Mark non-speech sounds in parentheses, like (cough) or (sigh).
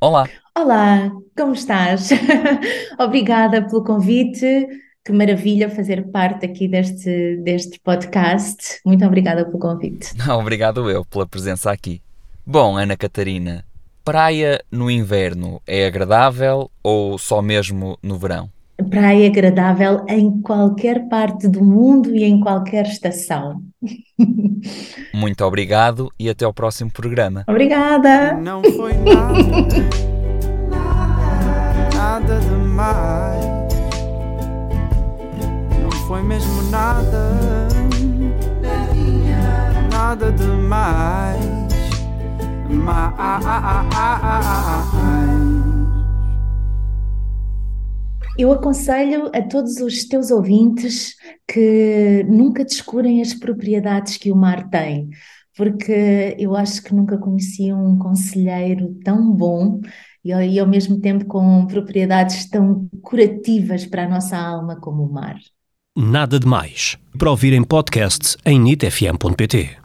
Olá. Olá, como estás? (laughs) Obrigada pelo convite. Que maravilha fazer parte aqui deste, deste podcast. Muito obrigada pelo convite. (laughs) Obrigado eu pela presença aqui. Bom, Ana Catarina, praia no inverno é agradável ou só mesmo no verão? Praia agradável em qualquer parte do mundo e em qualquer estação. (laughs) Muito obrigado e até ao próximo programa. Obrigada! Não foi nada, nada demais. Não foi mesmo nada, nada demais. Mais. Eu aconselho a todos os teus ouvintes que nunca descurem as propriedades que o mar tem, porque eu acho que nunca conheci um conselheiro tão bom e e ao mesmo tempo com propriedades tão curativas para a nossa alma como o mar. Nada de Mais. Para ouvir em podcast em nitfm.pt.